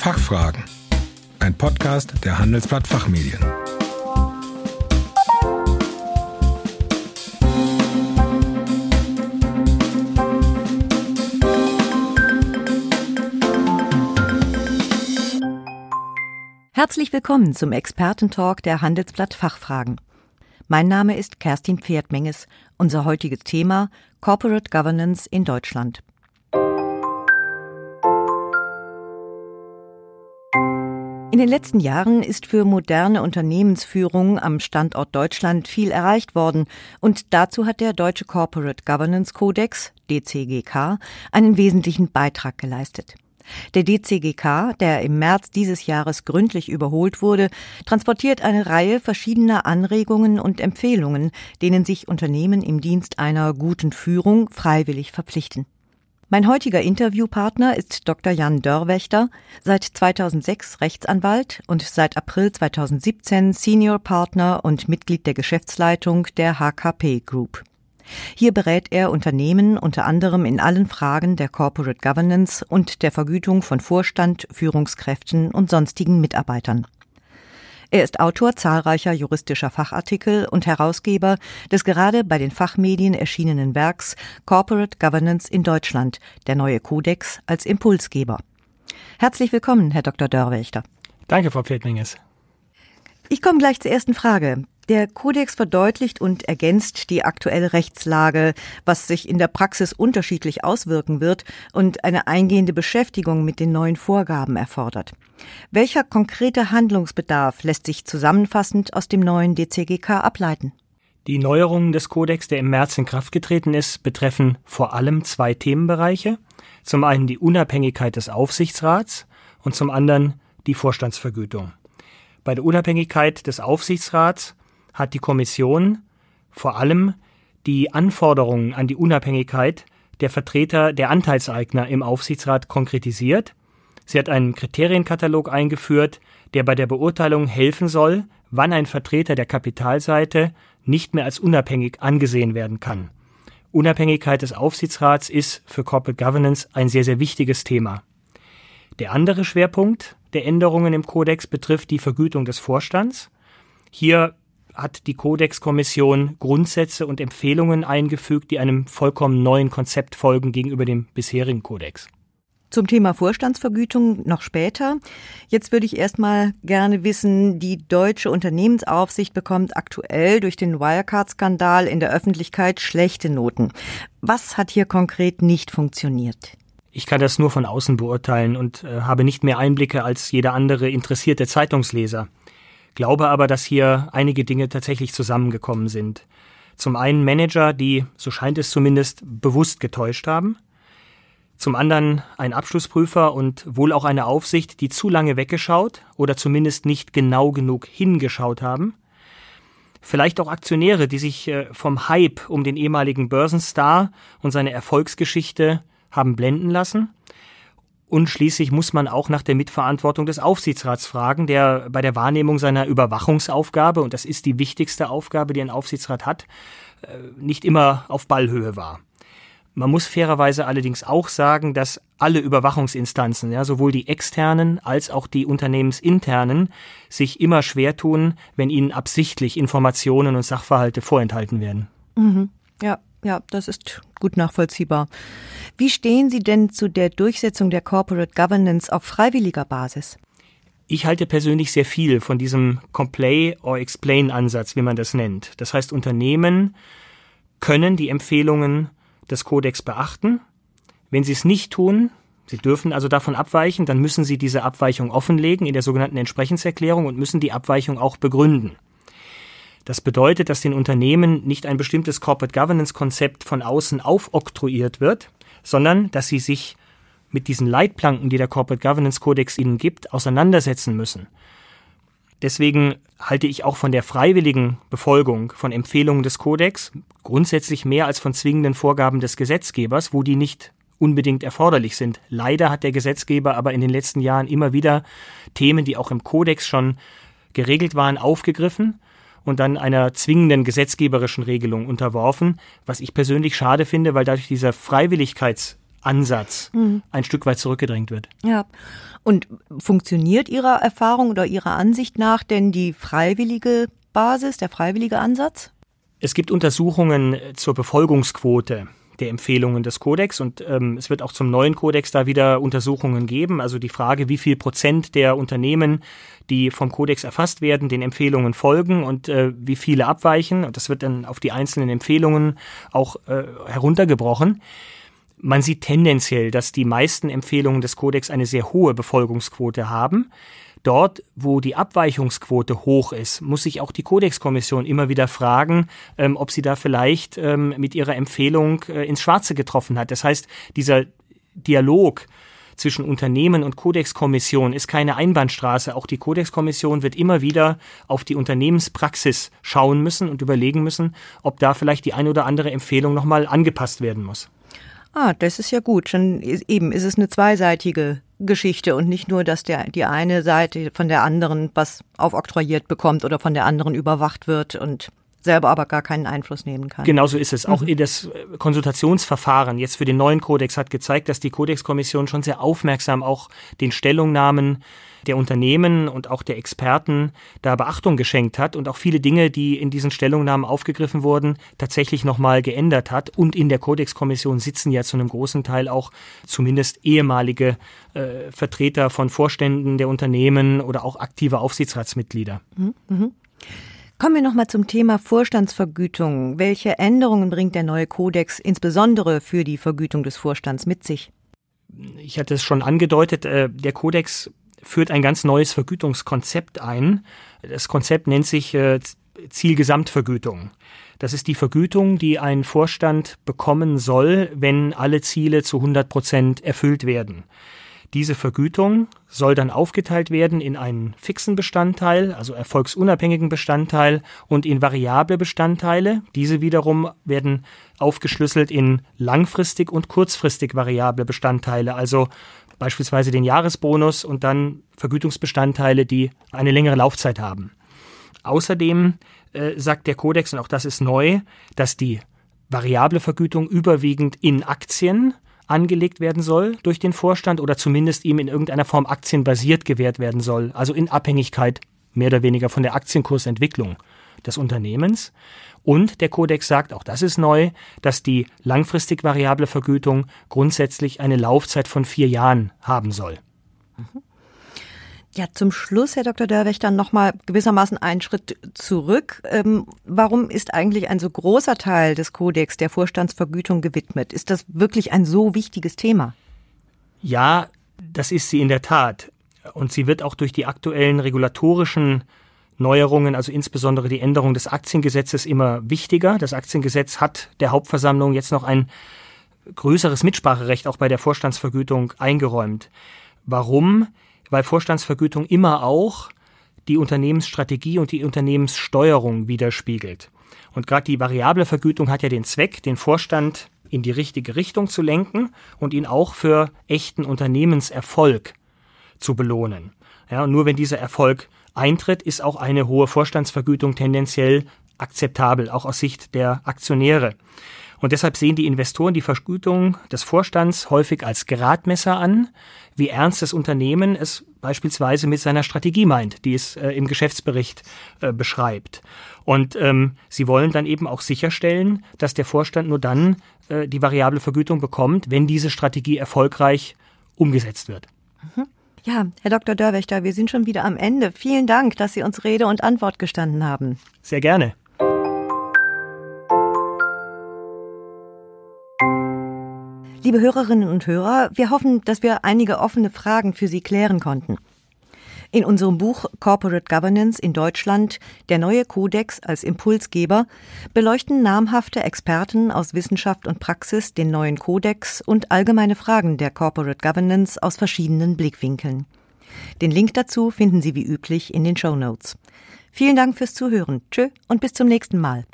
Fachfragen. Ein Podcast der Handelsblatt Fachmedien. Herzlich willkommen zum Expertentalk der Handelsblatt Fachfragen. Mein Name ist Kerstin Pferdmenges. Unser heutiges Thema Corporate Governance in Deutschland. Den letzten Jahren ist für moderne Unternehmensführung am Standort Deutschland viel erreicht worden und dazu hat der Deutsche Corporate Governance Codex DCGK einen wesentlichen Beitrag geleistet. Der DCGK, der im März dieses Jahres gründlich überholt wurde, transportiert eine Reihe verschiedener Anregungen und Empfehlungen, denen sich Unternehmen im Dienst einer guten Führung freiwillig verpflichten. Mein heutiger Interviewpartner ist Dr. Jan Dörrwächter, seit 2006 Rechtsanwalt und seit April 2017 Senior Partner und Mitglied der Geschäftsleitung der HKP Group. Hier berät er Unternehmen unter anderem in allen Fragen der Corporate Governance und der Vergütung von Vorstand, Führungskräften und sonstigen Mitarbeitern. Er ist Autor zahlreicher juristischer Fachartikel und Herausgeber des gerade bei den Fachmedien erschienenen Werks Corporate Governance in Deutschland, der neue Kodex als Impulsgeber. Herzlich willkommen, Herr Dr. Dörrwächter. Danke, Frau Pferdminges. Ich komme gleich zur ersten Frage. Der Kodex verdeutlicht und ergänzt die aktuelle Rechtslage, was sich in der Praxis unterschiedlich auswirken wird und eine eingehende Beschäftigung mit den neuen Vorgaben erfordert. Welcher konkrete Handlungsbedarf lässt sich zusammenfassend aus dem neuen DCGK ableiten? Die Neuerungen des Kodex, der im März in Kraft getreten ist, betreffen vor allem zwei Themenbereiche. Zum einen die Unabhängigkeit des Aufsichtsrats und zum anderen die Vorstandsvergütung. Bei der Unabhängigkeit des Aufsichtsrats hat die Kommission vor allem die Anforderungen an die Unabhängigkeit der Vertreter der Anteilseigner im Aufsichtsrat konkretisiert. Sie hat einen Kriterienkatalog eingeführt, der bei der Beurteilung helfen soll, wann ein Vertreter der Kapitalseite nicht mehr als unabhängig angesehen werden kann. Unabhängigkeit des Aufsichtsrats ist für Corporate Governance ein sehr, sehr wichtiges Thema. Der andere Schwerpunkt der Änderungen im Kodex betrifft die Vergütung des Vorstands. Hier hat die Kodex-Kommission Grundsätze und Empfehlungen eingefügt, die einem vollkommen neuen Konzept folgen gegenüber dem bisherigen Kodex. Zum Thema Vorstandsvergütung noch später. Jetzt würde ich erstmal gerne wissen, die deutsche Unternehmensaufsicht bekommt aktuell durch den Wirecard-Skandal in der Öffentlichkeit schlechte Noten. Was hat hier konkret nicht funktioniert? Ich kann das nur von außen beurteilen und äh, habe nicht mehr Einblicke als jeder andere interessierte Zeitungsleser glaube aber, dass hier einige Dinge tatsächlich zusammengekommen sind. Zum einen Manager, die, so scheint es zumindest, bewusst getäuscht haben. Zum anderen ein Abschlussprüfer und wohl auch eine Aufsicht, die zu lange weggeschaut oder zumindest nicht genau genug hingeschaut haben. Vielleicht auch Aktionäre, die sich äh, vom Hype um den ehemaligen Börsenstar und seine Erfolgsgeschichte haben blenden lassen. Und schließlich muss man auch nach der Mitverantwortung des Aufsichtsrats fragen, der bei der Wahrnehmung seiner Überwachungsaufgabe, und das ist die wichtigste Aufgabe, die ein Aufsichtsrat hat, äh, nicht immer auf Ballhöhe war. Man muss fairerweise allerdings auch sagen, dass alle Überwachungsinstanzen, ja, sowohl die externen als auch die unternehmensinternen, sich immer schwer tun, wenn ihnen absichtlich Informationen und Sachverhalte vorenthalten werden. Mhm. Ja, ja, das ist gut nachvollziehbar. Wie stehen Sie denn zu der Durchsetzung der Corporate Governance auf freiwilliger Basis? Ich halte persönlich sehr viel von diesem Complay or Explain Ansatz, wie man das nennt. Das heißt, Unternehmen können die Empfehlungen des Kodex beachten. Wenn sie es nicht tun, sie dürfen also davon abweichen, dann müssen sie diese Abweichung offenlegen in der sogenannten Entsprechenserklärung und müssen die Abweichung auch begründen. Das bedeutet, dass den Unternehmen nicht ein bestimmtes Corporate Governance Konzept von außen aufoktroyiert wird, sondern dass sie sich mit diesen Leitplanken, die der Corporate Governance Codex ihnen gibt, auseinandersetzen müssen. Deswegen halte ich auch von der freiwilligen Befolgung von Empfehlungen des Kodex grundsätzlich mehr als von zwingenden Vorgaben des Gesetzgebers, wo die nicht unbedingt erforderlich sind. Leider hat der Gesetzgeber aber in den letzten Jahren immer wieder Themen, die auch im Kodex schon geregelt waren, aufgegriffen und dann einer zwingenden gesetzgeberischen Regelung unterworfen, was ich persönlich schade finde, weil dadurch dieser Freiwilligkeits Ansatz mhm. ein Stück weit zurückgedrängt wird. Ja. Und funktioniert Ihrer Erfahrung oder Ihrer Ansicht nach denn die freiwillige Basis, der freiwillige Ansatz? Es gibt Untersuchungen zur Befolgungsquote der Empfehlungen des Kodex und ähm, es wird auch zum neuen Kodex da wieder Untersuchungen geben. Also die Frage, wie viel Prozent der Unternehmen, die vom Kodex erfasst werden, den Empfehlungen folgen und äh, wie viele abweichen. Und das wird dann auf die einzelnen Empfehlungen auch äh, heruntergebrochen. Man sieht tendenziell, dass die meisten Empfehlungen des Kodex eine sehr hohe Befolgungsquote haben. Dort, wo die Abweichungsquote hoch ist, muss sich auch die Kodexkommission immer wieder fragen, ähm, ob sie da vielleicht ähm, mit ihrer Empfehlung äh, ins Schwarze getroffen hat. Das heißt, dieser Dialog zwischen Unternehmen und Kodexkommission ist keine Einbahnstraße. Auch die Kodexkommission wird immer wieder auf die Unternehmenspraxis schauen müssen und überlegen müssen, ob da vielleicht die eine oder andere Empfehlung nochmal angepasst werden muss. Ah, das ist ja gut. Schon eben ist es eine zweiseitige Geschichte und nicht nur, dass der die eine Seite von der anderen was aufoktroyiert bekommt oder von der anderen überwacht wird und selber aber gar keinen Einfluss nehmen kann. Genauso ist es. Auch mhm. das Konsultationsverfahren jetzt für den neuen Kodex hat gezeigt, dass die Kodexkommission schon sehr aufmerksam auch den Stellungnahmen der Unternehmen und auch der Experten da Beachtung geschenkt hat und auch viele Dinge, die in diesen Stellungnahmen aufgegriffen wurden, tatsächlich nochmal geändert hat. Und in der Kodexkommission sitzen ja zu einem großen Teil auch zumindest ehemalige äh, Vertreter von Vorständen der Unternehmen oder auch aktive Aufsichtsratsmitglieder. Mhm. mhm. Kommen wir nochmal zum Thema Vorstandsvergütung. Welche Änderungen bringt der neue Kodex insbesondere für die Vergütung des Vorstands mit sich? Ich hatte es schon angedeutet, äh, der Kodex führt ein ganz neues Vergütungskonzept ein. Das Konzept nennt sich äh, Zielgesamtvergütung. Das ist die Vergütung, die ein Vorstand bekommen soll, wenn alle Ziele zu 100 Prozent erfüllt werden. Diese Vergütung soll dann aufgeteilt werden in einen fixen Bestandteil, also erfolgsunabhängigen Bestandteil und in variable Bestandteile. Diese wiederum werden aufgeschlüsselt in langfristig und kurzfristig variable Bestandteile, also beispielsweise den Jahresbonus und dann Vergütungsbestandteile, die eine längere Laufzeit haben. Außerdem äh, sagt der Kodex, und auch das ist neu, dass die variable Vergütung überwiegend in Aktien angelegt werden soll durch den Vorstand oder zumindest ihm in irgendeiner Form aktienbasiert gewährt werden soll, also in Abhängigkeit mehr oder weniger von der Aktienkursentwicklung des Unternehmens. Und der Kodex sagt, auch das ist neu, dass die langfristig variable Vergütung grundsätzlich eine Laufzeit von vier Jahren haben soll. Mhm. Ja, zum Schluss, Herr Dr. Dörwächter, nochmal gewissermaßen einen Schritt zurück. Ähm, warum ist eigentlich ein so großer Teil des Kodex der Vorstandsvergütung gewidmet? Ist das wirklich ein so wichtiges Thema? Ja, das ist sie in der Tat. Und sie wird auch durch die aktuellen regulatorischen Neuerungen, also insbesondere die Änderung des Aktiengesetzes, immer wichtiger. Das Aktiengesetz hat der Hauptversammlung jetzt noch ein größeres Mitspracherecht auch bei der Vorstandsvergütung eingeräumt. Warum? Weil Vorstandsvergütung immer auch die Unternehmensstrategie und die Unternehmenssteuerung widerspiegelt. Und gerade die variable Vergütung hat ja den Zweck, den Vorstand in die richtige Richtung zu lenken und ihn auch für echten Unternehmenserfolg zu belohnen. Ja, nur wenn dieser Erfolg eintritt, ist auch eine hohe Vorstandsvergütung tendenziell akzeptabel, auch aus Sicht der Aktionäre. Und deshalb sehen die Investoren die Vergütung des Vorstands häufig als Gradmesser an, wie ernst das Unternehmen es beispielsweise mit seiner Strategie meint, die es äh, im Geschäftsbericht äh, beschreibt. Und ähm, sie wollen dann eben auch sicherstellen, dass der Vorstand nur dann äh, die variable Vergütung bekommt, wenn diese Strategie erfolgreich umgesetzt wird. Mhm. Ja, Herr Dr. Dörwächter, wir sind schon wieder am Ende. Vielen Dank, dass Sie uns Rede und Antwort gestanden haben. Sehr gerne. Liebe Hörerinnen und Hörer, wir hoffen, dass wir einige offene Fragen für Sie klären konnten. In unserem Buch Corporate Governance in Deutschland, der neue Kodex als Impulsgeber, beleuchten namhafte Experten aus Wissenschaft und Praxis den neuen Kodex und allgemeine Fragen der Corporate Governance aus verschiedenen Blickwinkeln. Den Link dazu finden Sie wie üblich in den Show Notes. Vielen Dank fürs Zuhören. Tschö und bis zum nächsten Mal.